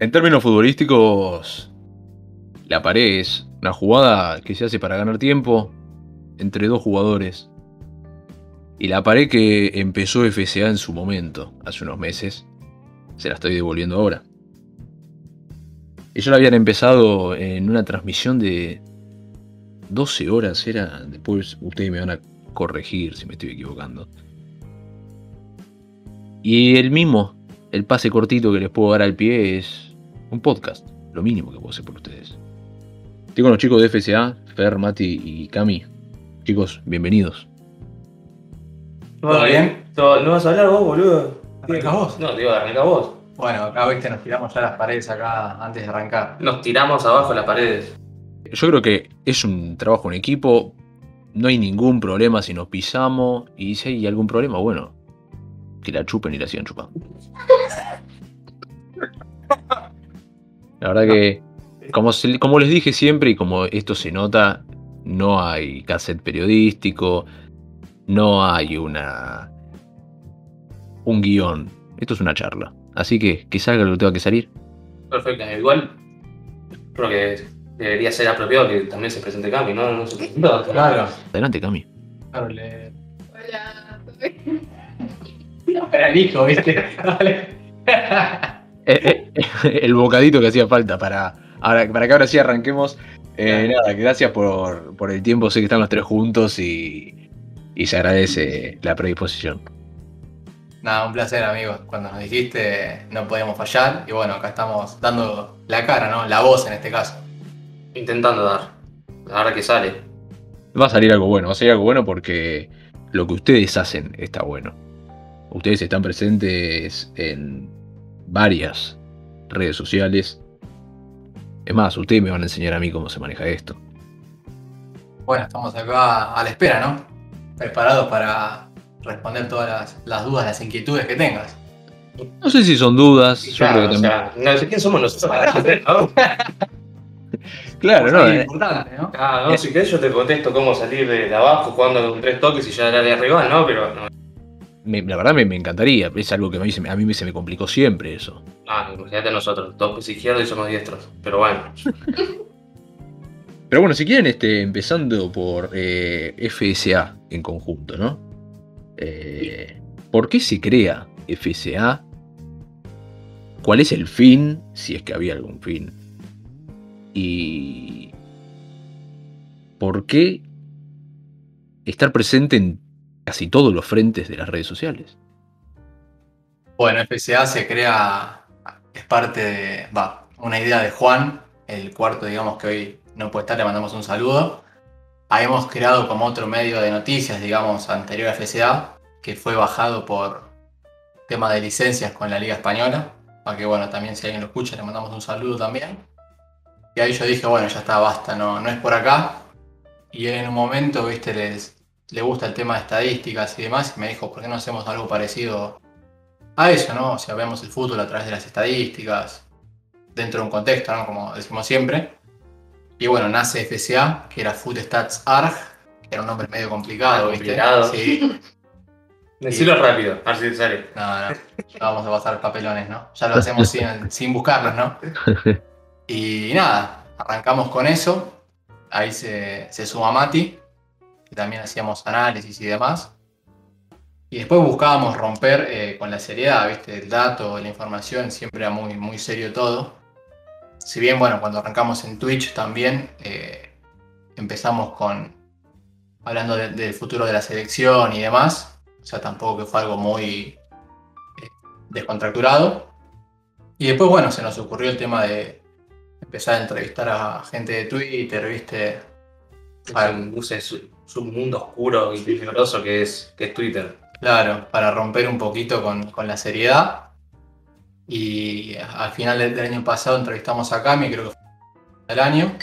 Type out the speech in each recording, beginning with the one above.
En términos futbolísticos, la pared es una jugada que se hace para ganar tiempo entre dos jugadores. Y la pared que empezó FCA en su momento, hace unos meses, se la estoy devolviendo ahora. Ellos la habían empezado en una transmisión de 12 horas, era. Después ustedes me van a corregir si me estoy equivocando. Y el mismo, el pase cortito que les puedo dar al pie es un podcast, lo mínimo que puedo hacer por ustedes. Estoy con los chicos de FCA, Fer, Mati y Cami. Chicos, bienvenidos. ¿Todo bien? ¿No vas a hablar vos, boludo? ¿Arrancás vos? No, digo, arranca vos. Bueno, acá viste, nos tiramos ya las paredes acá antes de arrancar. Nos tiramos abajo las paredes. Yo creo que es un trabajo en equipo. No hay ningún problema si nos pisamos. Y si hay algún problema, bueno, que la chupen y la sigan chupando. La verdad que, como, se- como les dije siempre y como esto se nota, no hay cassette periodístico, no hay una un guion. Esto es una charla. Así que que salga lo que tenga que salir. Perfecto. Igual, creo que debería ser apropiado que también se presente Cami, ¿no? No se presentó. Claro. Adelante, Cami. Claro, le. Hola, el hijo, viste. Dale. Eh, eh, el bocadito que hacía falta para, ahora, para que ahora sí arranquemos. Eh, nada, gracias por, por el tiempo. Sé que están los tres juntos y, y se agradece la predisposición. Nada, un placer, amigos. Cuando nos dijiste, no podíamos fallar. Y bueno, acá estamos dando la cara, ¿no? La voz en este caso. Intentando dar. La verdad que sale. Va a salir algo bueno, va a salir algo bueno porque lo que ustedes hacen está bueno. Ustedes están presentes en varias redes sociales. Es más, ustedes me van a enseñar a mí cómo se maneja esto. Bueno, estamos acá a la espera, ¿no? Preparados para responder todas las, las dudas, las inquietudes que tengas. No sé si son dudas, yo Claro, creo que o también. sea, no sé quién somos nosotros. ¿no? Claro, no, Es eh, importante, ¿no? Ah, no, si querés yo te contesto cómo salir de, de abajo jugando con tres toques y ya era de arriba, ¿no? Pero no. Me- la verdad me, me encantaría. Es algo que a mí, se me- a mí se me complicó siempre eso. Ah, imagínate nosotros, dos pies izquierdos y somos diestros. Pero bueno. Pero bueno, si quieren, este, empezando por eh, FSA en conjunto, ¿no? Eh, ¿Por qué se crea FSA? ¿Cuál es el fin? Si es que había algún fin. Y. ¿Por qué estar presente en casi todos los frentes de las redes sociales? Bueno, FCA se crea, es parte de, va, una idea de Juan, el cuarto, digamos, que hoy no puede estar, le mandamos un saludo. Habíamos creado como otro medio de noticias, digamos, anterior a FCA, que fue bajado por tema de licencias con la Liga Española, para que, bueno, también si alguien lo escucha, le mandamos un saludo también. Y ahí yo dije, bueno, ya está, basta, no, no es por acá. Y en un momento, viste, les, le gusta el tema de estadísticas y demás, y me dijo, ¿por qué no hacemos algo parecido a eso, ¿no? O sea, vemos el fútbol a través de las estadísticas, dentro de un contexto, ¿no? Como decimos siempre. Y bueno, nace FCA, que era Food Stats ARG, que era un nombre medio complicado, Ah, ¿viste? complicado. Sí, Decirlo rápido, a ver si te sale. no, no, no vamos a pasar papelones, ¿no? Ya lo hacemos sin, sin buscarlos, ¿no? Y nada, arrancamos con eso. Ahí se, se suma Mati, también hacíamos análisis y demás. Y después buscábamos romper eh, con la seriedad, ¿viste? El dato, la información, siempre era muy, muy serio todo. Si bien, bueno, cuando arrancamos en Twitch también eh, empezamos con hablando de- del futuro de la selección y demás. O sea, tampoco que fue algo muy eh, descontracturado. Y después, bueno, se nos ocurrió el tema de empezar a entrevistar a gente de Twitter, ¿viste? Para un, use su, su mundo oscuro y peligroso que es, que es Twitter. Claro, para romper un poquito con, con la seriedad. Y al final del del año pasado entrevistamos a Cami, creo que fue el año.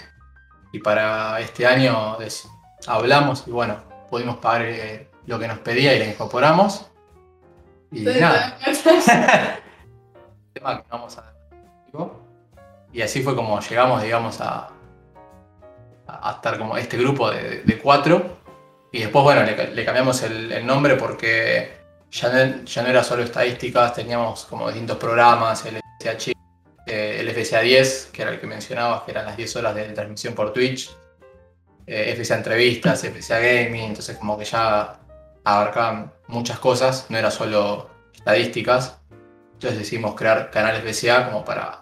Y para este año hablamos y bueno, pudimos pagar eh, lo que nos pedía y la incorporamos. Y nada, tema que vamos a y así fue como llegamos, digamos, a, a estar como este grupo de, de cuatro. Y después, bueno, le, cambiamos el, nombre porque ya no, ya no era solo estadísticas, teníamos como distintos programas, el SH, eh, el FCA 10, que era el que mencionabas, que eran las 10 horas de transmisión por Twitch, eh, FCA Entrevistas, FCA Gaming, entonces como que ya abarcaban muchas cosas, no era solo estadísticas. Entonces decidimos crear canales FCA como para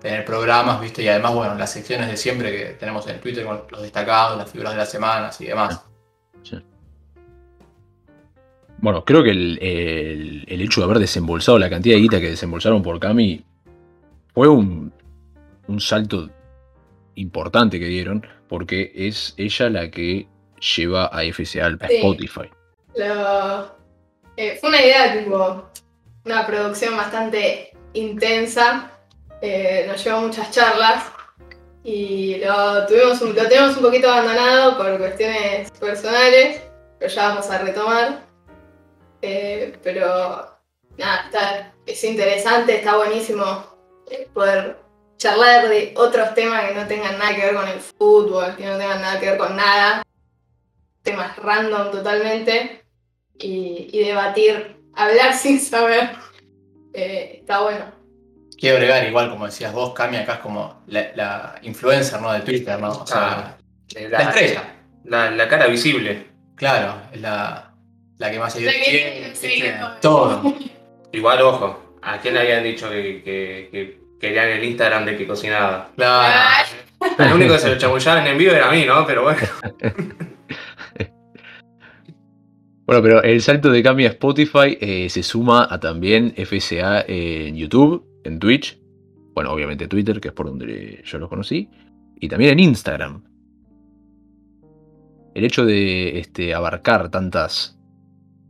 tener programas, ¿viste? Y además, bueno, las secciones de siempre que tenemos en Twitter con los destacados, las figuras de las semanas y demás. Sí. Bueno, creo que el, el- el hecho de haber desembolsado la cantidad de guita que desembolsaron por Cami fue un, un salto importante que dieron, porque es ella la que lleva a FCA al Sí. Spotify. Lo- eh, fue una idea, tipo, una producción bastante intensa. Eh, nos llevó muchas charlas y lo, tuvimos un, lo tenemos un poquito abandonado por cuestiones personales, pero ya vamos a retomar. Eh, pero nada, está- es interesante, está buenísimo eh, poder charlar de otros temas que no tengan nada que ver con el fútbol, que no tengan nada que ver con nada. Temas random totalmente y, debatir, hablar sin saber. Está bueno. Quiero agregar, igual como decías vos, Cami, acá es como la, la influencer ¿no? de Twitter, ¿no? O sea, Eh, la estrella. La, la cara visible. Claro, es la, la que más seguidores que tiene, sí, todo. Igual, ojo, ¿a quién le habían dicho que, que, que querían el Instagram de que cocinaba? Claro. El único que se lo chamullaban en vivo era a mí, ¿no? Pero bueno. Bueno, pero el salto de Cami a Spotify eh, se suma a también FCA en YouTube, en Twitch, bueno, obviamente Twitter, que es por donde yo los conocí, y también en Instagram. El hecho de este, abarcar tantas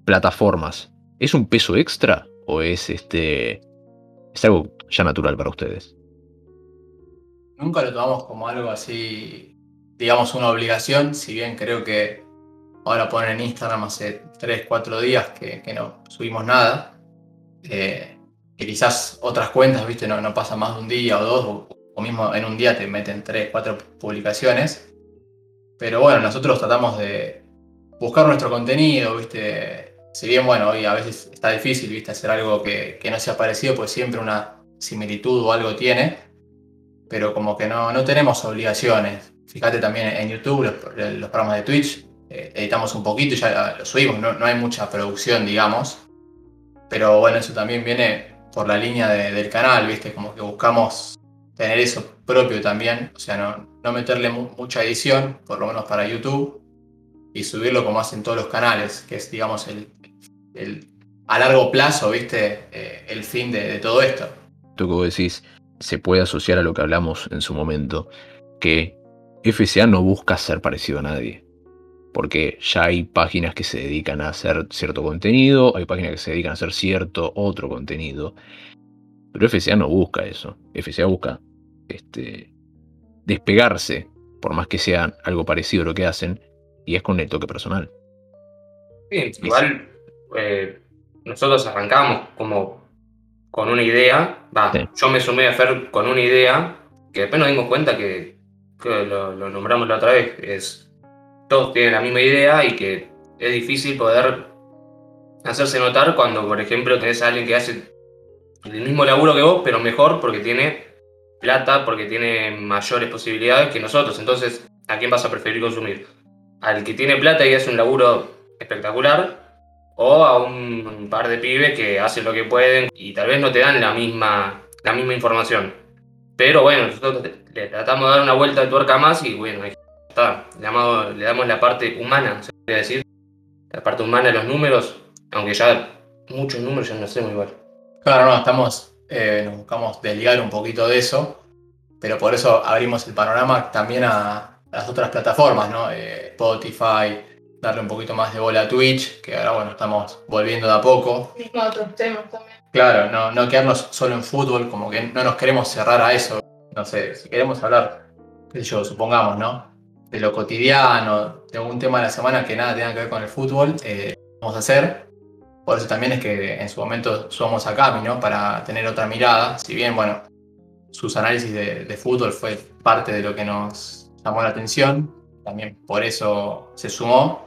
plataformas, ¿es un peso extra o es este es algo ya natural para ustedes? Nunca lo tomamos como algo así, digamos, una obligación, si bien creo que ahora ponen en Instagram hace 3, 4 días que, no subimos nada. eh, que quizás otras cuentas, viste, no, no pasa más de un día o dos, o, mismo en un día te meten 3, 4 publicaciones. Pero bueno, nosotros tratamos de buscar nuestro contenido, viste. Si bien, bueno, hoy a veces está difícil, viste, hacer algo que, que no sea parecido, pues siempre una similitud o algo tiene pero como que no, no tenemos obligaciones. Fíjate también en YouTube, los, los programas de Twitch, eh, editamos un poquito y ya lo subimos, no, no hay mucha producción, digamos. Pero bueno, eso también viene por la línea de- del canal, ¿viste? Como que buscamos tener eso propio también, o sea, no, no meterle mu- mucha edición, por lo menos para YouTube, y subirlo como hacen todos los canales, que es, digamos, el, el- a largo plazo, ¿viste? Eh, el fin de- todo esto. Que vos decís se puede asociar a lo que hablamos en su momento, que FCA no busca ser parecido a nadie. Porque ya hay páginas que se dedican a hacer cierto contenido, hay páginas que se dedican a hacer cierto otro contenido. Pero FCA no busca eso. FCA busca este, despegarse, por más que sea algo parecido a lo que hacen, y es con el toque personal. Sí, igual eh, nosotros arrancamos como con una idea. Va, Sí. yo me sumé a Fer con una idea que después nos dimos cuenta que, que lo, lo nombramos la otra vez. Es, todos tienen la misma idea y que es difícil poder hacerse notar cuando, por ejemplo, tenés a alguien que hace el mismo laburo que vos, pero mejor porque tiene plata, porque tiene mayores posibilidades que nosotros. Entonces, ¿a quién vas a preferir consumir? ¿Al que tiene plata y hace un laburo espectacular? ¿O a un, par de pibes que hacen lo que pueden y tal vez no te dan la misma, la misma información? Pero bueno, nosotros le tratamos de dar una vuelta de tuerca más y bueno, ahí está. Le damos, le damos la parte humana, se podría decir. La parte humana de los números, aunque ya muchos números ya no hacemos igual. Claro, no, estamos, eh, nos buscamos desligar un poquito de eso, pero por eso abrimos el panorama también a, a las otras plataformas, ¿no? Eh, Spotify, darle un poquito más de bola a Twitch, que ahora, bueno, estamos volviendo de a poco. Mismo otros temas también. Claro, no, no quedarnos solo en fútbol, como que no nos queremos cerrar a eso. No sé, si queremos hablar, qué sé yo, supongamos, ¿no? De lo cotidiano, de algún tema de la semana que nada tenga que ver con el fútbol, eh, vamos a hacer. Por eso también es que en su momento sumamos a Cami, ¿no? Para tener otra mirada. Si bien, bueno, sus análisis de, de fútbol fue parte de lo que nos llamó la atención, también por eso se sumó,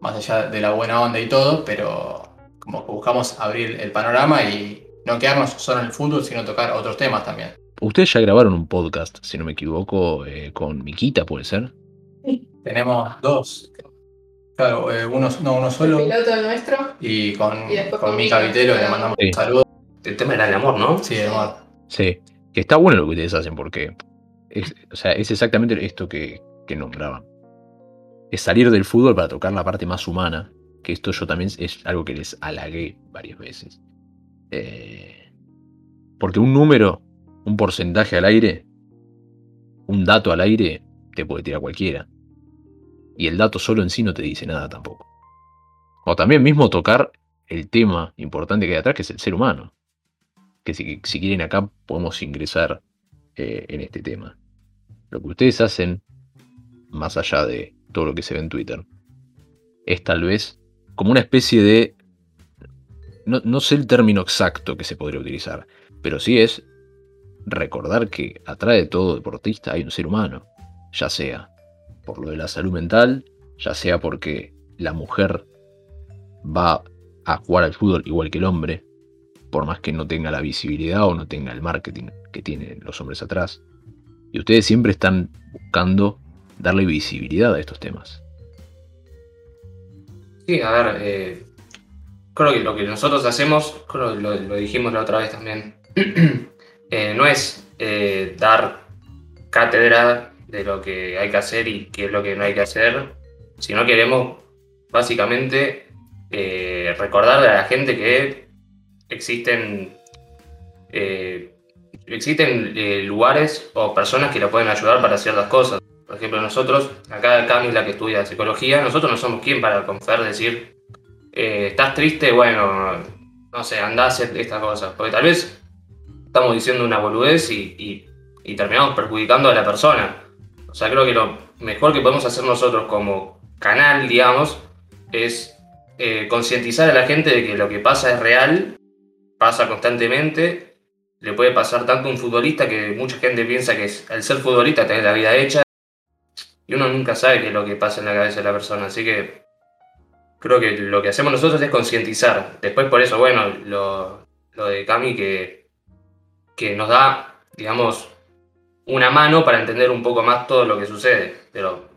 más allá de la buena onda y todo, pero como que buscamos abrir el panorama y no quedarnos solo en el fútbol, sino tocar otros temas también. ustedes ya grabaron un podcast, si no me equivoco, eh, con Miquita, ¿puede ser? Tenemos dos. Claro, eh, uno, no, uno El solo. piloto nuestro. Y con, Y con Mica, Vitelo le mandamos Sí. un saludo. El tema era el amor, ¿no? Sí, hermano. Sí. Que está bueno lo que ustedes hacen, porque es, o sea, es exactamente esto que, que nombraban. Es salir del fútbol para tocar la parte más humana. Que esto yo también es algo que les halagué varias veces. Eh, porque un número, un porcentaje al aire, un dato al aire, te puede tirar cualquiera. Y el dato solo en sí no te dice nada tampoco. O también mismo tocar el tema importante que hay atrás, que es el ser humano. Que si, quieren acá podemos ingresar eh, en este tema. Lo que ustedes hacen, más allá de todo lo que se ve en Twitter, es tal vez como una especie de... No, no sé el término exacto que se podría utilizar, pero sí es recordar que atrás de todo deportista hay un ser humano, ya sea por lo de la salud mental, ya sea porque la mujer va a jugar al fútbol igual que el hombre, por más que no tenga la visibilidad o no tenga el marketing que tienen los hombres atrás. Y ustedes siempre están buscando darle visibilidad a estos temas. Sí, a ver, eh, creo que lo que nosotros hacemos, creo que lo, dijimos la otra vez también, eh, no es eh, dar cátedra de lo que hay que hacer y qué es lo que no hay que hacer, sino queremos básicamente eh, recordarle a la gente que existen, eh, existen eh, lugares o personas que la pueden ayudar para ciertas cosas. Por ejemplo, nosotros, acá Cami, que estudia psicología, nosotros no somos quien para confiar, decir, estás triste, bueno, no sé, andá a hacer estas cosas. Porque tal vez estamos diciendo una boludez y terminamos perjudicando a la persona. O sea, creo que lo mejor que podemos hacer nosotros como canal, digamos, es eh, concientizar a la gente de que lo que pasa es real, pasa constantemente, le puede pasar tanto a un futbolista que mucha gente piensa que al ser futbolista tenés la vida hecha y uno nunca sabe qué es lo que pasa en la cabeza de la persona. Así que creo que lo que hacemos nosotros es concientizar. Después por eso, bueno, lo, lo de Cami que, que nos da, digamos, una mano para entender un poco más todo lo que sucede. Pero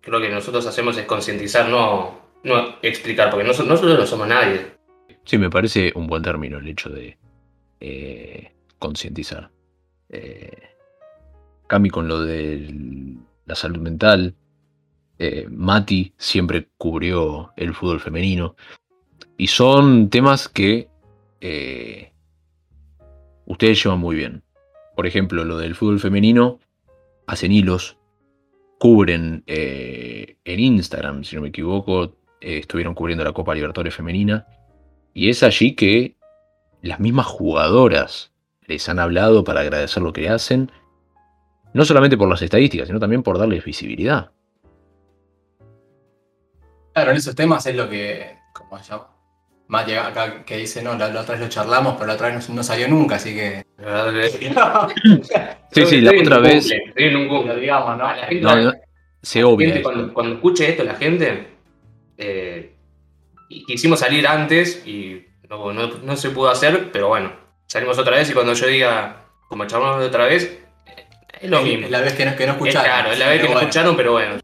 creo que nosotros hacemos es concientizar, no, no explicar, porque nosotros, no somos nadie. Sí, me parece un buen término el hecho de eh, concientizar. Eh, Cami con lo de la salud mental. eh, Mati siempre cubrió el fútbol femenino. Y son temas que ustedes llevan muy bien. Por ejemplo, lo del fútbol femenino, hacen hilos, cubren eh, en Instagram, si no me equivoco, eh, estuvieron cubriendo la Copa Libertadores Femenina. Y es allí que las mismas jugadoras les han hablado para agradecer lo que hacen, no solamente por las estadísticas, sino también por darles visibilidad. Claro, en esos temas es lo que, ¿cómo se llama? Mati acá que dice, no, la, la otra vez lo charlamos, pero la otra vez no, no salió nunca, así que... Sí, sí, la otra vez. cumple, Estoy en un Lo cumple. digamos, ¿no? A la gente- No, no, se la obvia gente, cuando, cuando escuche esto la gente, eh, quisimos salir antes y no, no- no se pudo hacer, pero bueno, salimos otra vez y cuando yo diga, como charlamos de otra vez, eh, es lo mismo. Es la vez que no, que no Es escucharon. claro, es la vez que no escucharon, pero bueno,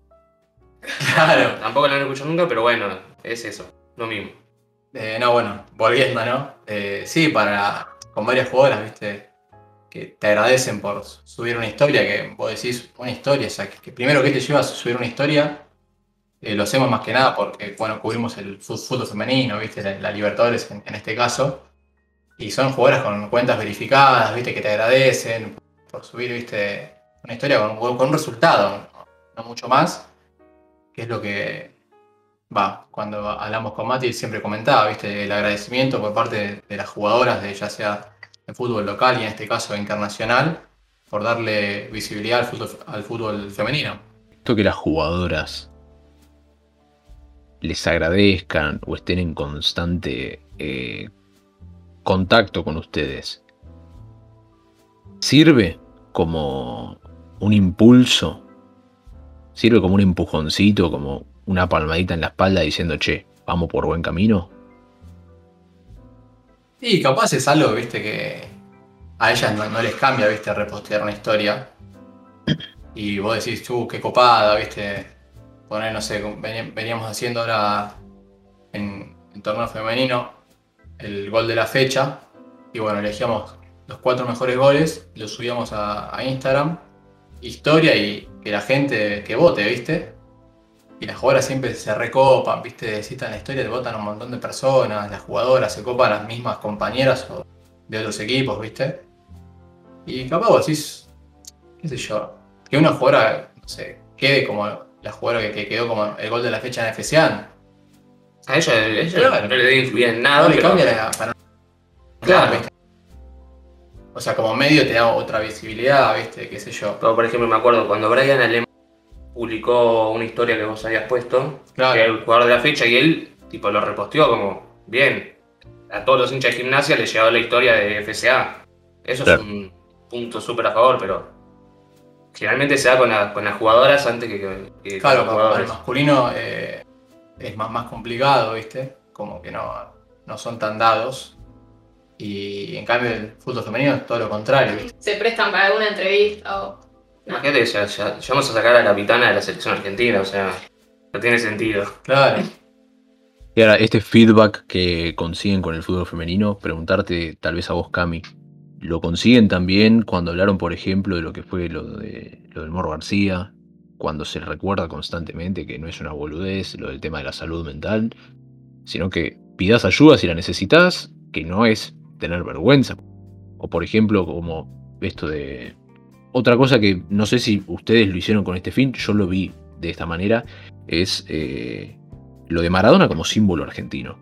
Claro. tampoco la han escuchado nunca, pero bueno, es eso, lo mismo. Eh, no, bueno, volviendo, ¿no? Eh, sí, para con varias jugadoras, viste, que te agradecen por subir una historia, que vos decís una historia, o sea, que, primero que te lleva a subir una historia, eh, lo hacemos más que nada porque, bueno, cubrimos el fútbol femenino, viste, la, Libertadores en, este caso, y son jugadoras con cuentas verificadas, viste, que te agradecen por subir, viste, una historia con, con un resultado, no, no mucho más, que es lo que va, cuando hablamos con Mati siempre comentaba, viste, el agradecimiento por parte de, las jugadoras, de ya sea de fútbol local y en este caso internacional, por darle visibilidad al fútbol, al fútbol femenino. Esto que las jugadoras les agradezcan o estén en constante eh, contacto con ustedes, sirve como un impulso, sirve como un empujoncito, como una palmadita en la espalda diciendo, che, vamos por buen camino. Y capaz es algo, viste, que a ellas no, no les cambia, viste, repostear una historia. Y vos decís, tú, qué copada, viste. Poner, no sé, veníamos haciendo ahora en, en torneo femenino el gol de la fecha. Y bueno, elegíamos los cuatro mejores goles, los subíamos a, a Instagram, historia y que la gente que vote, viste. Y las jugadoras siempre se recopan, viste, citan la historia, te votan un montón de personas, las jugadoras se copan las mismas compañeras o de otros equipos, viste. Y capaz vos decís, qué sé yo, que una jugadora, no sé, quede como la jugadora que, que quedó como el gol de la fecha en FCA. A ella, ella Claro. no le debe influir en nada. No le pero- cambia la, para Claro. ¿viste? O sea, como medio te da otra visibilidad, viste, qué sé yo. Pero, por ejemplo, me acuerdo cuando Brian Alemán publicó una historia que vos habías puesto, que era Claro, el jugador de la fecha, y él tipo lo reposteó como, bien, a todos los hinchas de gimnasia le llegó la historia de FCA. Eso Claro. es un punto súper a favor, pero generalmente se da con, la- con las jugadoras antes que, que- que con claro, los para el jugadores. masculino eh, es más, más complicado, viste, como que no, no son tan dados. Y en cambio el fútbol femenino es todo lo contrario, viste. Se prestan para alguna entrevista o. Imagínate, ya, ya, ya vamos a sacar a la capitana de la selección argentina, o sea, no tiene sentido. Claro. Y ahora, este feedback que consiguen con el fútbol femenino, preguntarte tal vez a vos, Cami, ¿lo consiguen también cuando hablaron, por ejemplo, de lo que fue lo, de, lo del Morro García? Cuando se recuerda constantemente que no es una boludez lo del tema de la salud mental, sino que pidas ayuda si la necesitas, que no es tener vergüenza. O por ejemplo, como esto de... Otra cosa que no sé si ustedes lo hicieron con este fin, yo lo vi de esta manera, es eh, lo de Maradona como símbolo argentino.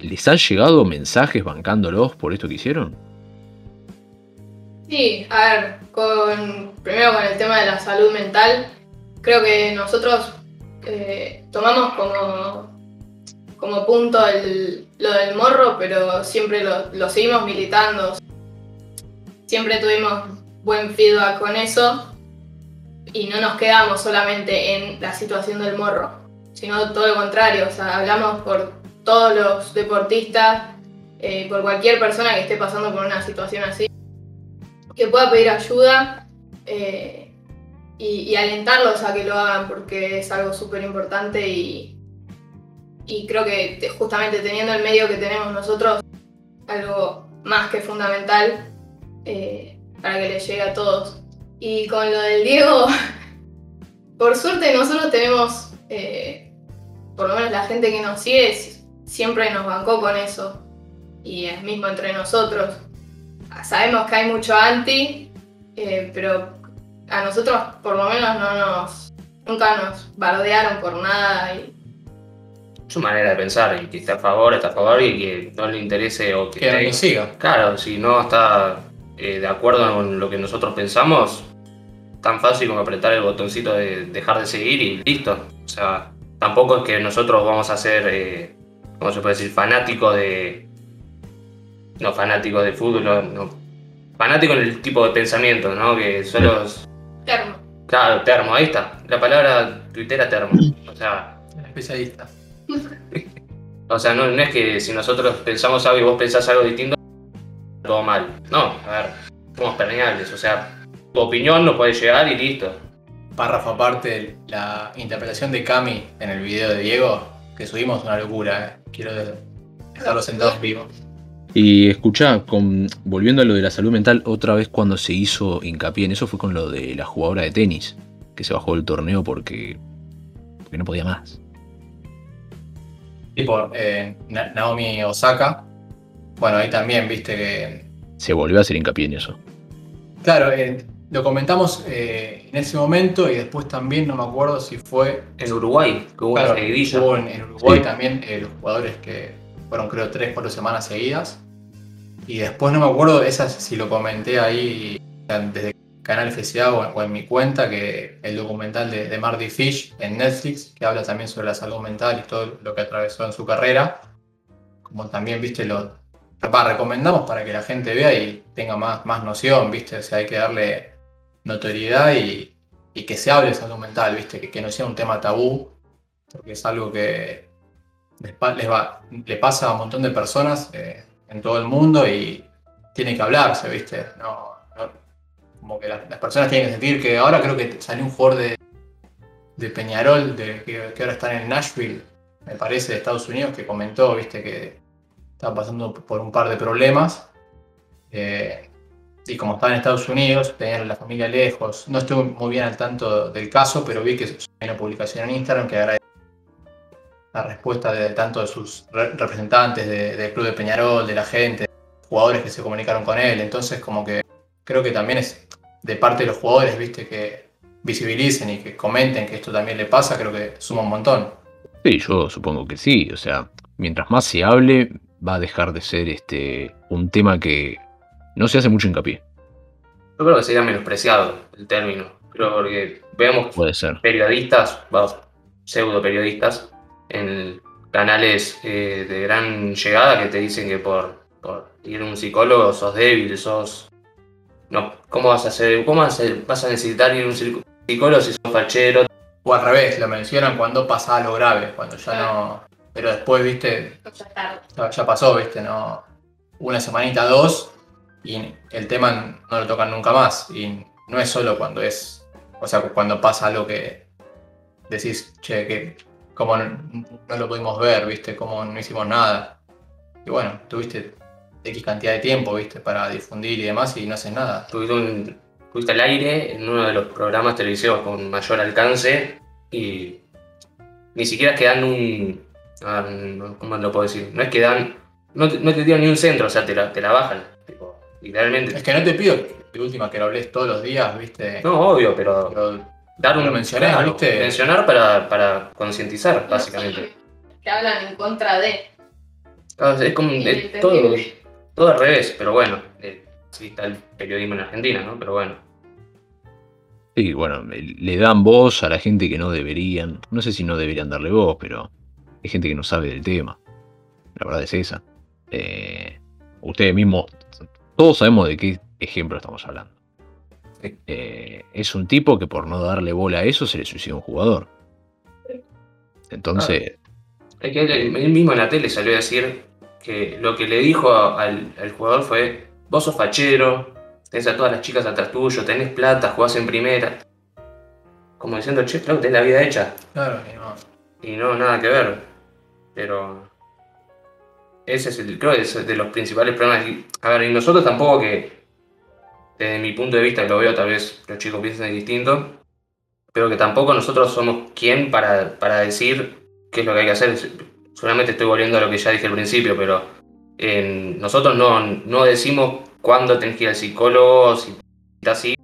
¿Les han llegado mensajes bancándolos por esto que hicieron? Sí, a ver, primero con el tema de la salud mental, creo que nosotros eh, tomamos como, como punto lo del morro, pero siempre lo seguimos militando. Siempre tuvimos buen feedback con eso y no nos quedamos solamente en la situación del morro, sino todo lo contrario, o sea, hablamos por todos los deportistas, eh, por cualquier persona que esté pasando por una situación así que pueda pedir ayuda eh, y, alentarlos a que lo hagan porque es algo súper importante y, y creo que te- justamente teniendo el medio que tenemos nosotros, algo más que fundamental eh, para que les llegue a todos. Y con lo del Diego, por suerte nosotros tenemos, eh, por lo menos la gente que nos sigue, siempre nos bancó con eso. Y es mismo entre nosotros sabemos que hay mucho anti, eh, pero a nosotros por lo menos no nos, nunca nos bardearon por nada. Y, Su manera de pensar, y que está a favor, está a favor, y que no le interese o que, Que no esté- siga. Claro, si no está eh, de acuerdo con lo que nosotros pensamos, tan fácil como apretar el botoncito de dejar de seguir y listo. O sea, tampoco es que nosotros vamos a ser, eh, ¿cómo se puede decir?, fanáticos de... No fanáticos de fútbol, no, no. Fanáticos en el tipo de pensamiento, ¿no? Que solo... es- termo. Claro, termo, ahí está. La palabra tuitera termo. O sea, especialista. o sea, no, no es que si nosotros pensamos algo y vos pensás algo distinto, todo mal. No, a ver, somos permeables. O sea, tu opinión no puede llegar y listo. Párrafo aparte, la interpretación de Cami en el video de Diego, que subimos una locura, eh. quiero dejarlo sentado en vivo. Y escuchá, con, volviendo a lo de la salud mental, otra vez cuando se hizo hincapié en eso fue con lo de la jugadora de tenis, que se bajó del torneo porque, porque no podía más. Tipo, eh, Na- Naomi Osaka, bueno, ahí también viste que Se volvió a hacer hincapié en eso. Claro, eh, lo comentamos eh, en ese momento y después también, no me acuerdo si fue. En Uruguay, que hubo una claro, seguidilla. hubo en, en Uruguay Sí. también eh, los jugadores que fueron, creo, tres, cuatro semanas seguidas. Y después no me acuerdo esas si lo comenté ahí desde Canal FCA o, o en mi cuenta, que el documental de, de Marty Fish en Netflix, que habla también sobre la salud mental y todo lo que atravesó en su carrera. Como también, viste, lo va, recomendamos para que la gente vea y tenga más, más noción, viste. O sea, hay que darle notoriedad y, y que se hable de salud mental, viste, que, no sea un tema tabú, porque es algo que les, va- le pasa a un montón de personas eh, en todo el mundo y, tiene que hablarse, ¿viste? No, como que las, personas tienen que sentir que ahora creo que salió un jugador de, de Peñarol, que, que ahora está en Nashville, me parece, de Estados Unidos, que comentó, ¿viste? Que estaba pasando por un par de problemas. eh, y como estaba en Estados Unidos, tenían la familia lejos. No estuve muy bien al tanto del caso, pero vi que hay una publicación en Instagram que agradece la respuesta de tanto de sus re- representantes de- del club de Peñarol, de la gente, jugadores que se comunicaron con él. Entonces, como que creo que también es de parte de los jugadores, viste, que visibilicen y que comenten que esto también le pasa, creo que suma un montón. Sí, yo supongo que sí. O sea, mientras más se hable, va a dejar de ser este un tema que no se hace mucho hincapié. Yo creo que sería menospreciado el término. Creo porque vemos Puede ser. periodistas, pseudo periodistas, en canales eh, de gran llegada que te dicen que por, por ir a un psicólogo sos débil, sos. No, ¿cómo vas a hacer? ¿Cómo vas a, vas a necesitar ir a un psicólogo si sos fachero? O al revés, lo mencionan cuando pasa algo grave, cuando ya no. Pero después, viste, Ya pasó, viste, no. Una semanita, dos, y el tema no lo tocan nunca más. Y no es solo cuando es. O sea, cuando pasa algo que decís, che, que como no, no lo pudimos ver, viste, como no hicimos nada. Y bueno, tuviste X cantidad de tiempo, viste, para difundir y demás, y no haces nada. Tuviste, un, tuviste al aire en uno de los programas televisivos con mayor alcance y ni siquiera es que dan un. Ah, no, ¿Cómo lo puedo decir? No es que dan. No te, no te tiran ni un centro, o sea, te la, te la bajan. tipo, literalmente. Es que no te pido de última que lo hables todos los días, viste. No, obvio, pero pero dar un. Lo claro, ¿viste? Mencionar para, para concientizar, básicamente. Que hablan en contra de. Claro, Es como. Es todo, todo al revés, pero bueno. eh, sí está el periodismo en Argentina, ¿no? Pero bueno. Sí, bueno, le dan voz a la gente que no deberían. No sé si no deberían darle voz, pero hay gente que no sabe del tema. La verdad es esa. Eh, ustedes mismos, todos sabemos de qué ejemplo estamos hablando. Sí. Eh, es un tipo que por no darle bola a eso se le suicidó un jugador. Entonces, Es que él, él mismo en la tele salió a decir que lo que le dijo al, al jugador fue: Vos sos fachero, tenés a todas las chicas atrás tuyo, tenés plata, jugás en primera. Como diciendo, che, claro, tenés la vida hecha. Claro, y no. Y no, nada que ver. Pero. Ese es el, creo que es de los principales problemas. A ver, y nosotros tampoco que. Desde mi punto de vista, lo veo, tal vez los chicos piensen distinto. Pero que tampoco nosotros somos quien para, para decir qué es lo que hay que hacer. Solamente estoy volviendo a lo que ya dije al principio, pero nosotros no, no decimos cuándo tenés que ir al psicólogo, si está así.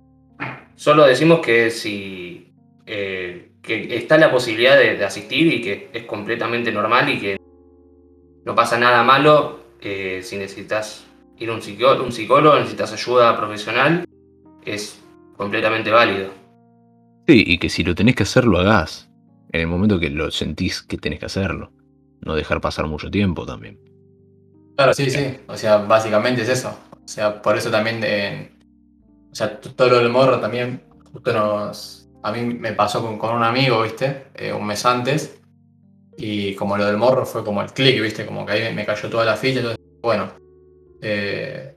Solo decimos que si eh, que está la posibilidad de, de asistir y que es completamente normal y que no pasa nada malo eh, si necesitas ir a un psicólogo, un psicólogo, necesitas ayuda profesional, es completamente válido. sí, y que si lo tenés que hacer, lo hagas. En el momento que lo sentís que tenés que hacerlo. No dejar pasar mucho tiempo también. Claro, sí, sí. O sea, básicamente es eso. O sea, por eso también de. O sea, todo lo del morro también. Justo nos. A mí me pasó con, un amigo, ¿viste? Eh, un mes antes. Y como lo del morro fue como el clic, ¿viste? Como que ahí me, cayó toda la ficha. Entonces, bueno. eh,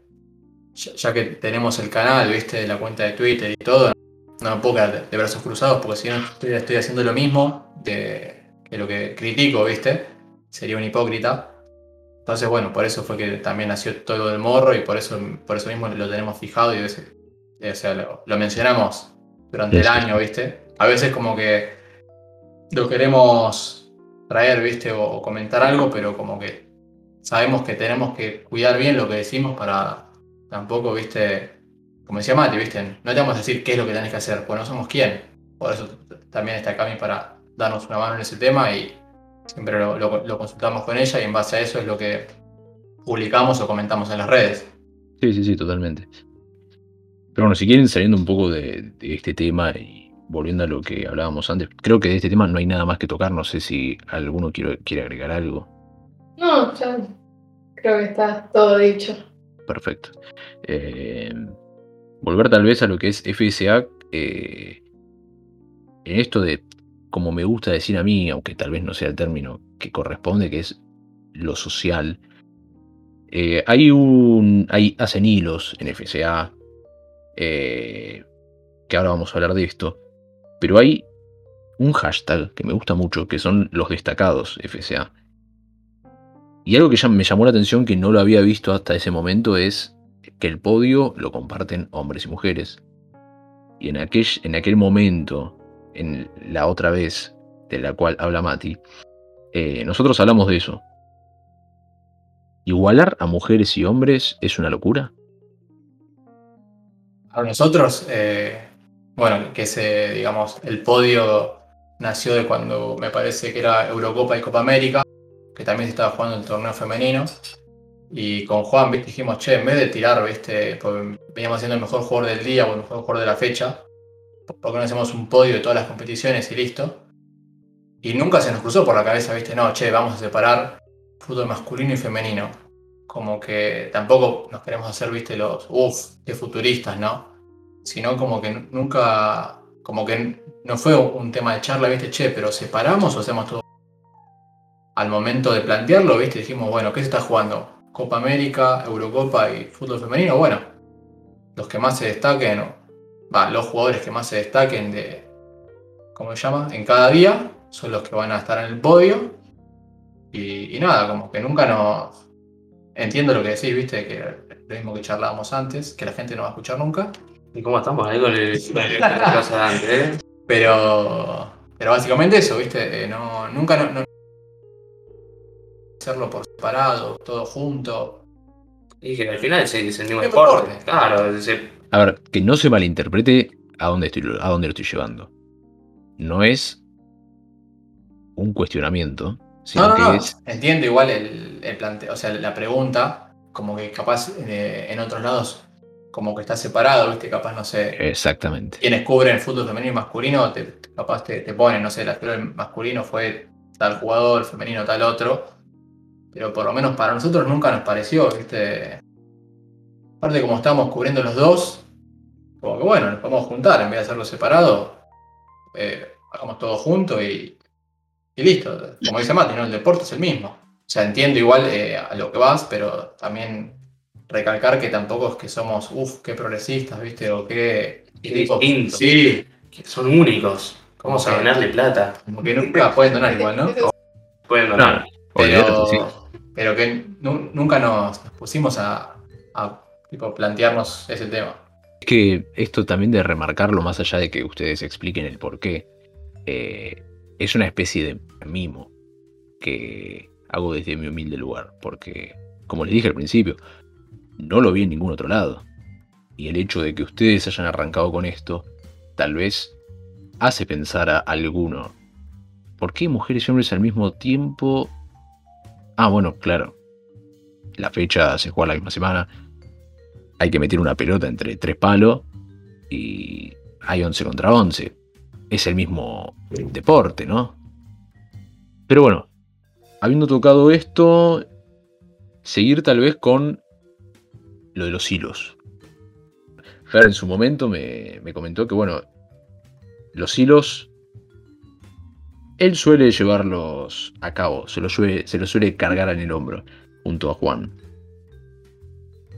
ya, que tenemos el canal, ¿viste? La cuenta de Twitter y todo. No me puedo quedar de, brazos cruzados porque si no estoy, haciendo lo mismo de, lo que critico, ¿viste? Sería un hipócrita. Entonces, bueno, por eso fue que también nació todo el morro y por eso, por eso mismo lo tenemos fijado y o sea, lo mencionamos durante el Sí, año, ¿viste? A veces como que lo queremos traer, ¿viste? O, o comentar algo, pero como que sabemos que tenemos que cuidar bien lo que decimos para tampoco, ¿viste? Como decía Mati, ¿viste? No te vamos a decir qué es lo que tenés que hacer, pues no somos quién. Por eso también está Cami para darnos una mano en ese tema y siempre lo, lo- lo consultamos con ella y en base a eso es lo que publicamos o comentamos en las redes. Sí, sí, sí, totalmente. Pero bueno, si quieren, saliendo un poco de, de este tema y volviendo a lo que hablábamos antes, creo que de este tema no hay nada más que tocar. No sé si alguno quiere, quiere agregar algo. No, ya creo que está todo dicho. Perfecto. Eh, volver tal vez a lo que es FSA. eh, en esto de, como me gusta decir a mí, aunque tal vez no sea el término que corresponde, que es lo social. Eh, hay un. Hay, hacen hilos en FCA. Eh, que ahora vamos a hablar de esto. Pero hay un hashtag que me gusta mucho, que son los destacados FCA. Y algo que ya me llamó la atención que no lo había visto hasta ese momento es que el podio lo comparten hombres y mujeres. Y en aquel, en aquel momento, en la otra vez de la cual habla Mati, eh, nosotros hablamos de eso. ¿Igualar a mujeres y hombres es una locura? Para nosotros, eh, bueno, que ese, digamos, el podio nació de cuando me parece que era Eurocopa y Copa América, que también se estaba jugando el torneo femenino. Y con Juan, dijimos, che, en vez de tirar, ¿viste? Porque veníamos siendo el mejor jugador del día o el mejor jugador de la fecha, ¿por qué no hacemos un podio de todas las competiciones y listo? Y nunca se nos cruzó por la cabeza, ¿viste? No, che, vamos a separar fútbol masculino y femenino. Como que tampoco nos queremos hacer, ¿viste? Los, uff, qué futuristas, ¿no? Sino como que nunca, como que no fue un tema de charla, ¿viste? Che, pero separamos o hacemos todo. Al momento de plantearlo, ¿viste? Dijimos, bueno, ¿qué se está jugando? Copa América, Eurocopa y fútbol femenino, bueno, los que más se destaquen, va, los jugadores que más se destaquen de, ¿cómo se llama? En cada día, son los que van a estar en el podio. Y, y nada, como que nunca nos... Entiendo lo que decís, viste, que lo mismo que charlábamos antes, que la gente no va a escuchar nunca. ¿Y cómo estamos ahí con el, cosa de antes, eh? Pero, pero básicamente eso, viste, Eh, no, nunca no, no- hacerlo por separado, todo junto. Y que al final es, es el mismo deporte. deporte. Claro, se- A ver, que no se malinterprete a dónde, estoy, a dónde lo estoy llevando. No es un cuestionamiento, No, no, no, entiendo igual el, el planteo, o sea, la pregunta, como que capaz eh, en otros lados, como que está separado, viste, capaz, no sé, exactamente. quienes cubren fútbol femenino y masculino, te- capaz te, te ponen, no sé, la el masculino fue tal jugador, el femenino tal otro. Pero por lo menos para nosotros nunca nos pareció, ¿viste? Aparte, como estamos cubriendo los dos, como que bueno, nos podemos juntar en vez de hacerlo separado. eh, hagamos todo junto y, y listo. Como dice Mati, ¿no? El deporte es el mismo. O sea, entiendo igual eh, a lo que vas, pero también recalcar que tampoco es que somos, uff, qué progresistas, ¿viste? O qué. Tipo-. Sí, que son únicos. Vamos a ganarle plata. como que nunca pueden donar igual, ¿no? Pueden donar. Pero, sí. pero que nu- nunca nos, nos pusimos a, a, tipo, plantearnos ese tema. Es que esto también de remarcarlo, más allá de que ustedes expliquen el por qué, eh, es una especie de mimo que hago desde mi humilde lugar. Porque, como les dije al principio, no lo vi en ningún otro lado. Y el hecho de que ustedes hayan arrancado con esto, tal vez hace pensar a alguno. ¿Por qué mujeres y hombres al mismo tiempo? Ah, bueno, claro. La fecha se juega la misma semana hay que meter una pelota entre tres palos y hay 11 contra 11. Es el mismo deporte, ¿no? Pero bueno, habiendo tocado esto, seguir tal vez con lo de los hilos. Fer en su momento me, me comentó que, bueno, los hilos, él suele llevarlos a cabo, se los suele, se los suele cargar en el hombro, junto a Juan.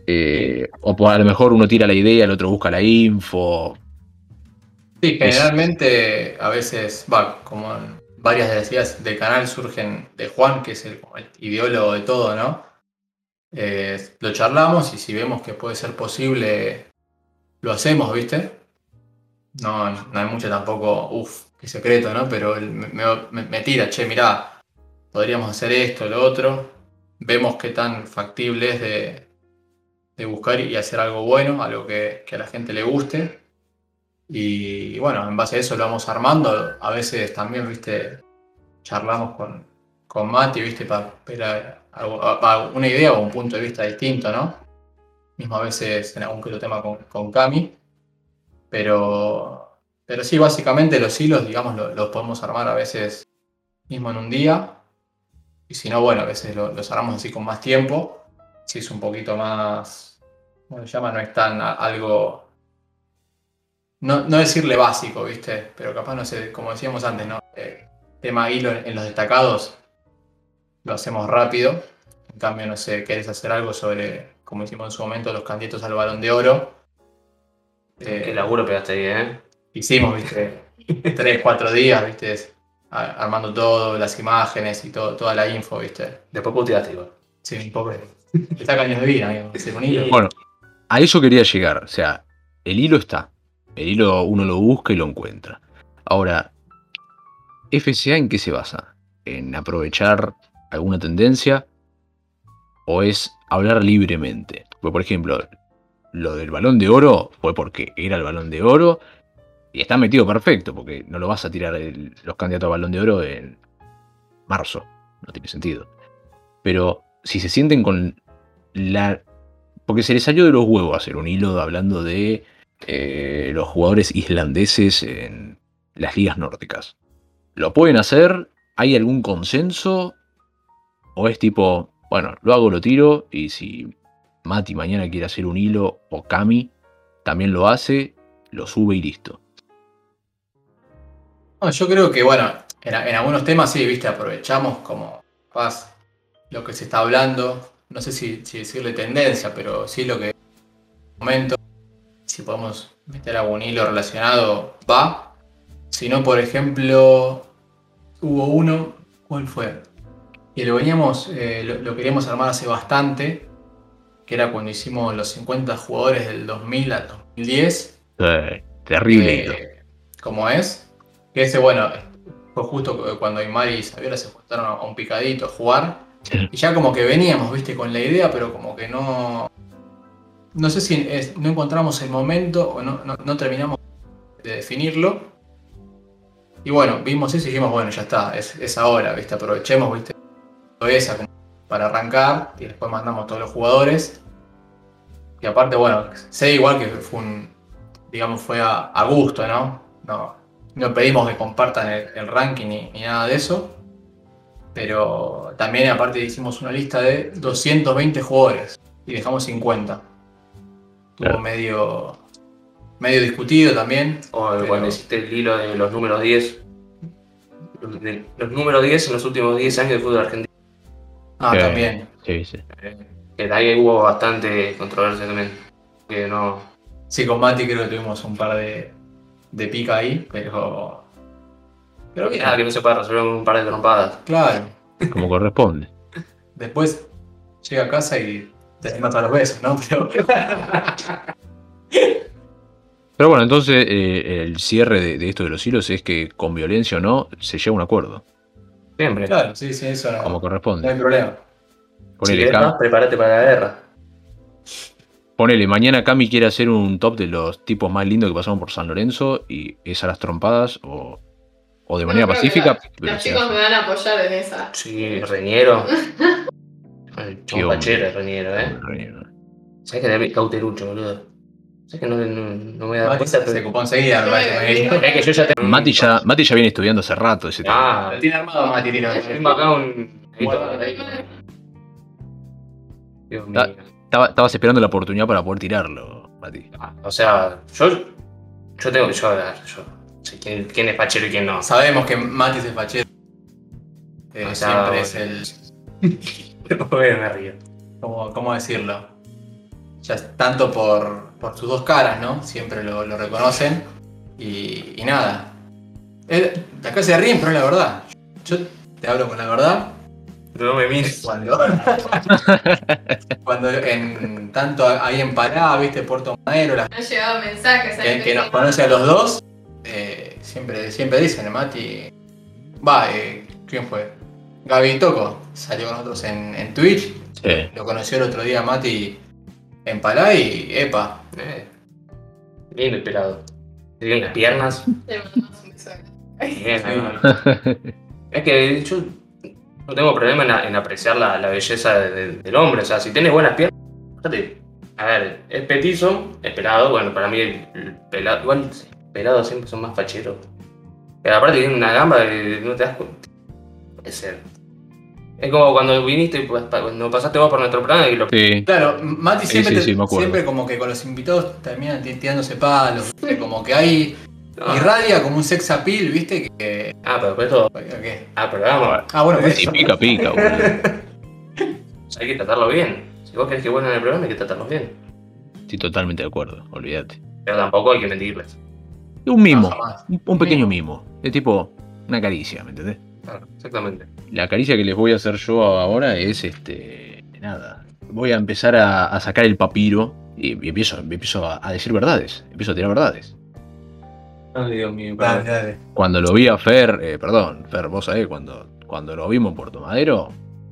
Eh, o por- a lo mejor uno tira la idea, el otro busca la info. Sí, generalmente a veces, va, como en varias de las ideas del canal surgen de Juan, que es el, ideólogo de todo, ¿no? Eh, lo charlamos y si vemos que puede ser posible, lo hacemos, ¿viste? No, no hay mucho tampoco, uff, qué secreto, ¿no? Pero él me, me- me tira, che, mirá, podríamos hacer esto, lo otro. Vemos qué tan factible es de, de buscar y hacer algo bueno, algo que, que a la gente le guste. Y bueno, en base a eso lo vamos armando. A veces también, viste, charlamos con, con Mati, viste, para ver algo- pa- una idea o un punto de vista distinto, ¿no? Mismo a veces en algún otro tema con, con Cami. Pero, pero sí, básicamente los hilos, digamos, lo- los podemos armar a veces mismo en un día. Y si no, bueno, a veces lo- los armamos así con más tiempo. Si es un poquito más, ¿cómo se llama? No es tan algo no, no decirle básico, ¿viste? Pero capaz, no sé, como decíamos antes, ¿no? Eh, tema hilo en, en los destacados, lo hacemos rápido, En cambio, no sé, querés hacer algo sobre, como hicimos en su momento, los candidatos al balón de oro. Eh, Qué laburo pegaste ahí, ¿eh? hicimos, viste, tres, cuatro días, viste, armando todo, las imágenes y todo, toda la info, viste. Después puteaste igual. Sí, un poco. Está caños de vida, amigo. Bueno, a eso quería llegar. O sea, el hilo está. El hilo uno lo busca y lo encuentra. Ahora, ¿FCA en qué se basa? ¿En aprovechar alguna tendencia? ¿O es hablar libremente? Porque, por ejemplo, lo del balón de oro fue porque era el balón de oro y está metido perfecto, porque no lo vas a tirar los candidatos al balón de oro en marzo. No tiene sentido. Pero si se sienten con la porque se les salió de los huevos hacer un hilo hablando de eh, los jugadores islandeses en las ligas nórdicas. ¿Lo pueden hacer? ¿Hay algún consenso? ¿O es tipo, bueno, lo hago, lo tiro y si Mati mañana quiere hacer un hilo o Cami también lo hace, lo sube y listo? Yo creo que, bueno, en, algunos temas sí, viste, aprovechamos como capaz lo que se está hablando. No sé si, si decirle tendencia, pero sí lo que en el momento, si podemos meter algún hilo relacionado, va. Si no, por ejemplo, hubo uno, ¿cuál fue? Que lo veníamos, eh, lo, lo queríamos armar hace bastante, que era cuando hicimos los 50 jugadores del 2000 al 2010. Eh, terrible. Eh, como es. Que ese, bueno, fue justo cuando Imari y Saviola se juntaron a un picadito a jugar. Y ya como que veníamos, viste, con la idea, pero como que no. No sé si no encontramos el momento o no, no- terminamos de definirlo. Y bueno, vimos eso y dijimos, bueno, ya está, es, es ahora, viste, aprovechemos, viste, esa para arrancar y después mandamos todos los jugadores. Y aparte, bueno, sé igual que fue un, digamos, fue a, a gusto, ¿no? No, no pedimos que compartan el, el ranking ni, ni nada de eso. Pero también aparte hicimos una lista de 220 jugadores y dejamos 50. Estuvo Claro. medio, medio discutido también. O Pero- cuando hiciste el hilo de los números 10. Los, de- los números 10 en los últimos 10 años de fútbol argentino. Ah, Sí. también. Sí, sí. Que de ahí hubo bastante controversia también. Que no. Sí, con Mati creo que tuvimos un par de, de pica ahí, pero. Pero bien, Nada, que no se pueda resolver con un par de trompadas. claro. Como corresponde. Después llega a casa y te mata los besos, ¿no? Pero. Pero bueno, entonces eh, el cierre de, de esto de los hilos es que con violencia o no se llega a un acuerdo, Siempre. Claro, sí, sí, eso no, como no corresponde. hay problema. Si Ponele, Cam- más, prepárate para la guerra. ponele, mañana Cami quiere hacer un top de los tipos más lindos que pasaron por San Lorenzo y es a las trompadas o, o de manera No, pacífica. Los chicos me van a apoyar en esa. Sí, Reñero. Hombre. pachero, Reñero, eh. ¿Sabes que le cautelucho, boludo? ¿Sabes que no, no, no me da Mati cuenta? se Pero... ocupó enseguida, que yo ya tengo. Mati ya, Mati ya viene estudiando hace rato ese tema. Ah, Lo tiene armado Mati, tiro. tengo acá un. Guarda. Dios mío. Ah. Estaba- estabas esperando la oportunidad para poder tirarlo, Mati. Ah, O sea, yo. Yo tengo. Yo, yo sé quién, quién es Pachero y quién no. Sabemos que Mati es el fachero. Eh, O sea, siempre es el. Me río. ¿Cómo, cómo decirlo? Ya es tanto por, por sus dos caras, ¿no? Siempre lo, lo reconocen. Y, y nada. Él- de acá se ríen, pero es la verdad. Yo te hablo con la verdad. No me mires. Cuando, cuando en tanto ahí en Pará, viste, Puerto Madero, la han llegado mensajes. que, que nos conoce a los dos, eh, siempre, siempre dicen, Mati. Va, eh, ¿quién fue? Gaby Toco salió con nosotros en, en Twitch. Sí. Lo conoció el otro día Mati en Pará y epa. Eh, lindo el pelado. Tiene las piernas. Bien. Es que yo no tengo problema en, en apreciar la, la belleza de- de- del hombre. O sea, si tienes buenas piernas, fíjate, a ver, es petizo, es pelado. Bueno, para mí el, el pelado, igual pelados siempre son más facheros. Pero aparte tiene una gamba que no te das cuenta. Puede ser. Es como cuando viniste, pues, pa- cuando pasaste vos por nuestro programa y lo Sí. Claro, Mati siempre, sí, te- sí, me acuerdo. siempre como que con los invitados terminan ti- tirándose palos. Como que hay. No. Irradia como un sex appeal, ¿viste? Que. Ah, pero por eso. ¿Qué? Ah, pero vamos. Ah, bueno, pues Sí, pica, pica, boludo. hay que tratarlo bien. Si vos querés que vuelvan el programa, hay que tratarlos bien. Estoy totalmente de acuerdo, olvídate. Pero tampoco hay que mentirles. Un mimo, No, un, un pequeño mimo. Es tipo una caricia, ¿me entendés? Claro, exactamente. La caricia que les voy a hacer yo ahora es este. Nada. Voy a empezar a, a sacar el papiro y, y empiezo, empiezo a, a decir verdades. Empiezo a tirar verdades. Ay, Dios mío, Dale, dale. Cuando lo vi a Fer, eh, perdón, Fer, vos sabés, cuando, cuando lo vimos en Puerto Madero,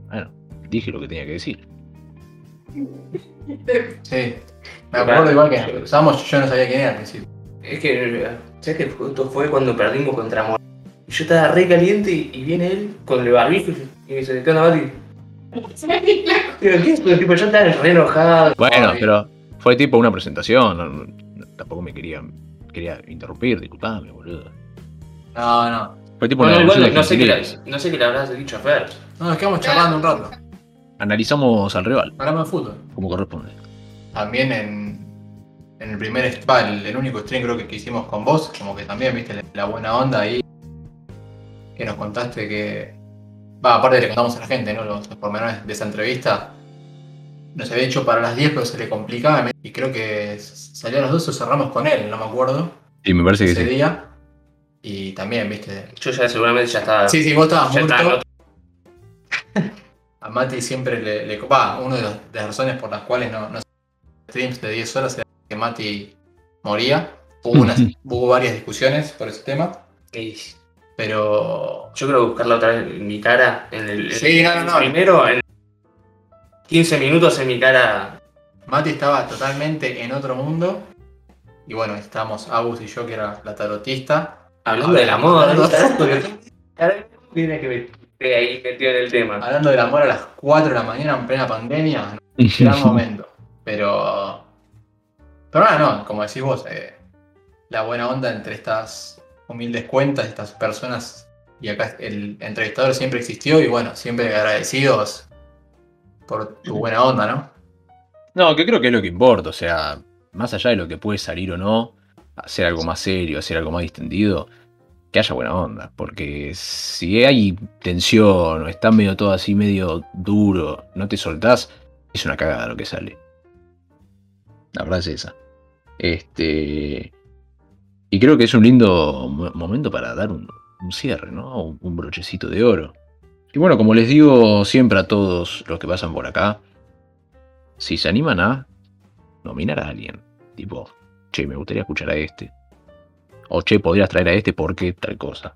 bueno, dije lo que tenía que decir. Sí. Me acuerdo igual que empezamos, yo no sabía quién era al principio. Es que, ¿sabes que justo fue cuando perdimos contra Mor? Y yo estaba re caliente y, y viene él con el barbijo y me dice, ¿qué onda, Mati? Digo, ¿qué es? Pero, tipo, yo estaba re enojado. Bueno, Ay. pero fue tipo una presentación. no- no- tampoco me quería, quería interrumpir, disculpame, boludo. No, no. Fue tipo Bueno, una igual no sé, qué la, gentileza. no sé qué le habrás dicho a Fer. No, nos quedamos charlando un rato. Analizamos al rival, Hablamos de fútbol. como corresponde. También en, en el primer, va, el, el único stream creo que, que hicimos con vos, como que también viste la, la buena onda ahí. Que nos contaste que. Va, aparte le contamos a la gente, ¿no? Los, los pormenores de esa entrevista. Nos había dicho para las 10, pero se le complicaba. Y creo que salió a las 12 o cerramos con él, no me acuerdo. Y me parece que ese sí. día. Y también, viste. Yo ya seguramente ya estaba. Sí, sí, vos estabas muerto. A Mati siempre le. le va, una de, los- de las razones por las cuales no, no streams de 10 horas era que Mati moría. Hubo, unas- hubo varias discusiones por ese tema. Y Pero. Yo creo que buscarla otra vez en mi cara. En el, en Sí, el- no, no, no. Primero, en 15 minutos en mi cara. Mati estaba totalmente en otro mundo. Y bueno, estábamos Agus y yo, que era la tarotista. Hablando del amor. ¿no? Ahora, Tiene que meter ahí metido en el tema. Hablando del amor a las 4 de la mañana en plena pandemia. Gran momento. Pero. Pero nada, no, como decís vos, eh, la buena onda entre estas humildes cuentas, estas personas. Y acá el entrevistador siempre existió y bueno, siempre agradecidos por tu buena onda, ¿no? No, que creo que es lo que importa, o sea, más allá de lo que puede salir o no, hacer algo más serio, hacer algo más distendido, que haya buena onda, porque si hay tensión o está medio todo así medio duro, no te soltás, es una cagada lo que sale. La verdad es esa. Este. Y creo que es un lindo mo- momento para dar un, cierre, ¿no? Un, brochecito de oro. Y bueno, como les digo siempre a todos los que pasan por acá, si se animan a nominar a alguien, tipo, che, me gustaría escuchar a este. O che, podrías traer a este porque tal cosa.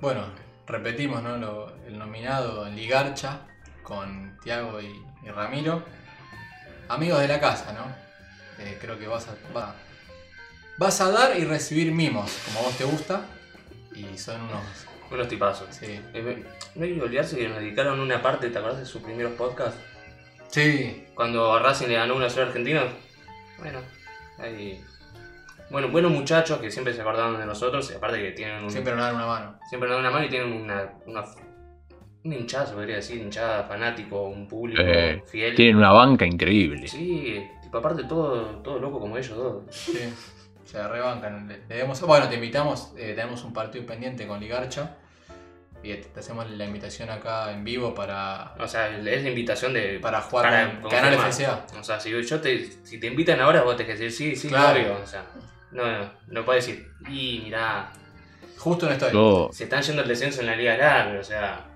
Bueno, repetimos, ¿no? El nominado Ligarcha con Tiago y, Ramiro. Amigos de la casa, ¿no? Eh, creo que vas a, va- vas a dar y recibir mimos, como a vos te gusta. Y son unos. Unos tipazos. Sí. Eh, No hay que olvidarse que nos dedicaron una parte, ¿te acordás de sus primeros podcasts? Sí, Cuando Racing le ganó una sola Argentina. Bueno, hay. Bueno, buenos muchachos que siempre se acordaron de nosotros y aparte que tienen un. siempre nos dan una mano. siempre nos dan una mano y tienen una. una un hinchada, se podría decir, hinchada fanático, un público Eh, fiel. Tienen una banca increíble. Sí, tipo, aparte todo, todo loco como ellos, todo. Sí, se rebancan. Le, le demos- bueno, te invitamos, eh, tenemos un partido pendiente con Ligarcha. Y te hacemos la invitación acá en vivo para, O sea, es la invitación de. para jugar Para con Canal. FCA. O sea, si yo te, si te invitan ahora, vos tenés que decir sí, sí, Claro. obvio. O sea, no, no, no puedes decir, y mirá, Justo no estoy. Se están yendo el descenso en la Liga Grande, o sea.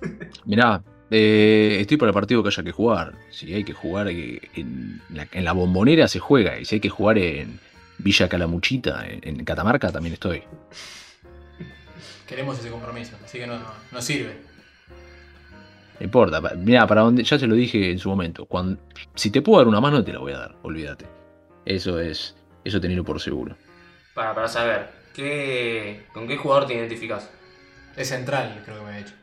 mirá, eh, estoy para el partido que haya que jugar. Si hay que jugar eh, en la, en la bombonera se juega. Y si hay que jugar en Villa Calamuchita, en, en Catamarca, también estoy. Queremos ese compromiso, así que no, no, no sirve. No importa. Mirá, para donde, ya se lo dije en su momento. Cuando, si te puedo dar una mano, te la voy a dar. Olvídate. Eso es. Eso tenerlo por seguro. Para, para saber, ¿qué, ¿con qué jugador te identificas? Es central, creo que me he dicho.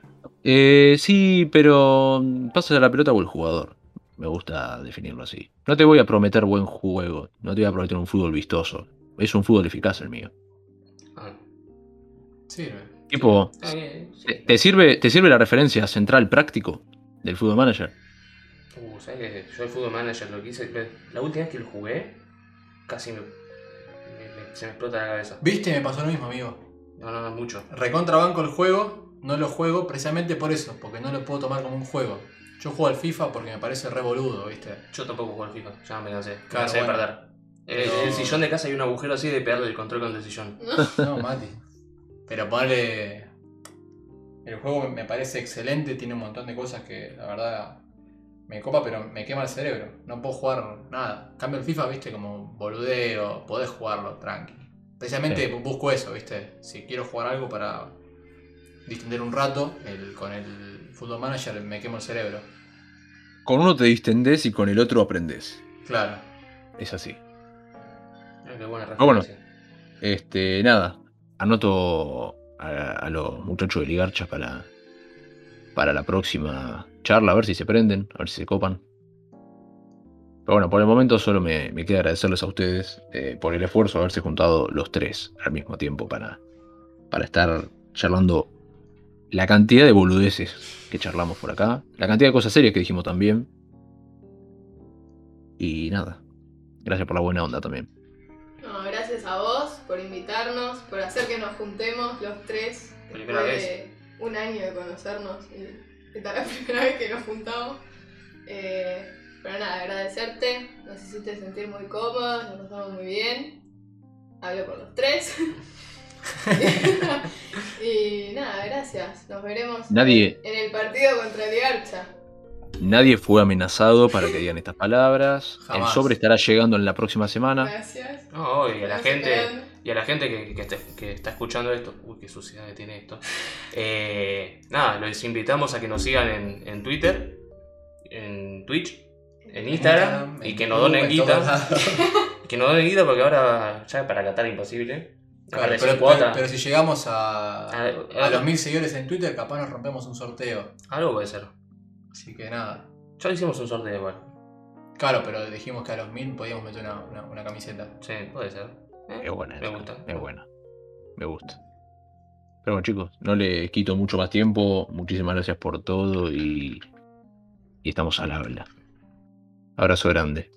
Eh, sí, pero pasa la pelota o el jugador. Me gusta definirlo así. No te voy a prometer buen juego, no te voy a prometer un fútbol vistoso. Es un fútbol eficaz el mío. Ah, Sirve. Tipo, está bien, sí. ¿te, te sirve, ¿te sirve la referencia central práctico del fútbol manager? Uh, ¿sabes que yo el fútbol manager lo quise? La última vez que lo jugué, casi me, me- me- se me explota la cabeza. ¿Viste? Me pasó lo mismo, amigo. No, no, no, mucho. Recontra banco el juego, no lo juego precisamente por eso, porque no lo puedo tomar como un juego. Yo juego al FIFA porque me parece re boludo, ¿viste? Yo tampoco juego al FIFA, ya me cansé. Me Claro, cansé de bueno. perder. El, Pero- el sillón de casa hay un agujero así de pegarle el control contra el sillón. No, Mati. Pero ponerle. El juego me parece excelente, tiene un montón de cosas que la verdad me copa, pero me quema el cerebro. No puedo jugar nada. Cambio el FIFA, viste, como boludeo, podés jugarlo tranqui. Precisamente Sí. busco eso, viste. Si quiero jugar algo para distender un rato, el- con el Football Manager me quemo el cerebro. Con uno te distendés y con el otro aprendés. Claro. Es así. Qué buena Ah, bueno. Este, nada. Anoto a, a los muchachos de Ligarcha para, para la próxima charla, a ver si se prenden, a ver si se copan. Pero bueno, por el momento solo me, me queda agradecerles a ustedes eh, por el esfuerzo de haberse juntado los tres al mismo tiempo para, para estar charlando la cantidad de boludeces que charlamos por acá, la cantidad de cosas serias que dijimos también. Y nada, gracias por la buena onda también. No, gracias a vos por invitarnos, por hacer que nos juntemos los tres Primera después de un año de conocernos y esta es la primera vez que nos juntamos. Eh, pero nada, agradecerte, nos hiciste sentir muy cómodos, nos pasamos muy bien. Hablo por los tres. y nada, gracias. Nos veremos Nadie- en el partido contra el Garcha. Nadie fue amenazado para que digan estas palabras. El sobre estará llegando en la próxima semana. Gracias. Y a la gente, y a la gente que, que, esté- que está escuchando esto, uy, qué suciedad que tiene esto. Eh, nada, los invitamos a que nos sigan en, en Twitter, en Twitch, en Instagram, y en que nos donen guita. Que nos donen guita porque ahora ya para Qatar imposible. Claro, pero, si llegamos a, a los mil seguidores en Twitter, capaz nos rompemos un sorteo. Algo puede ser. Así que nada. Ya hicimos un sorteo igual. Claro, pero dijimos que a los mil podíamos meter una, una- una camiseta. Sí, puede ser. Eh, Es buena. Me esa, gusta. Es buena. Me gusta. Pero bueno, chicos, no le quito mucho más tiempo. Muchísimas gracias por todo y, y estamos al habla. Abrazo grande.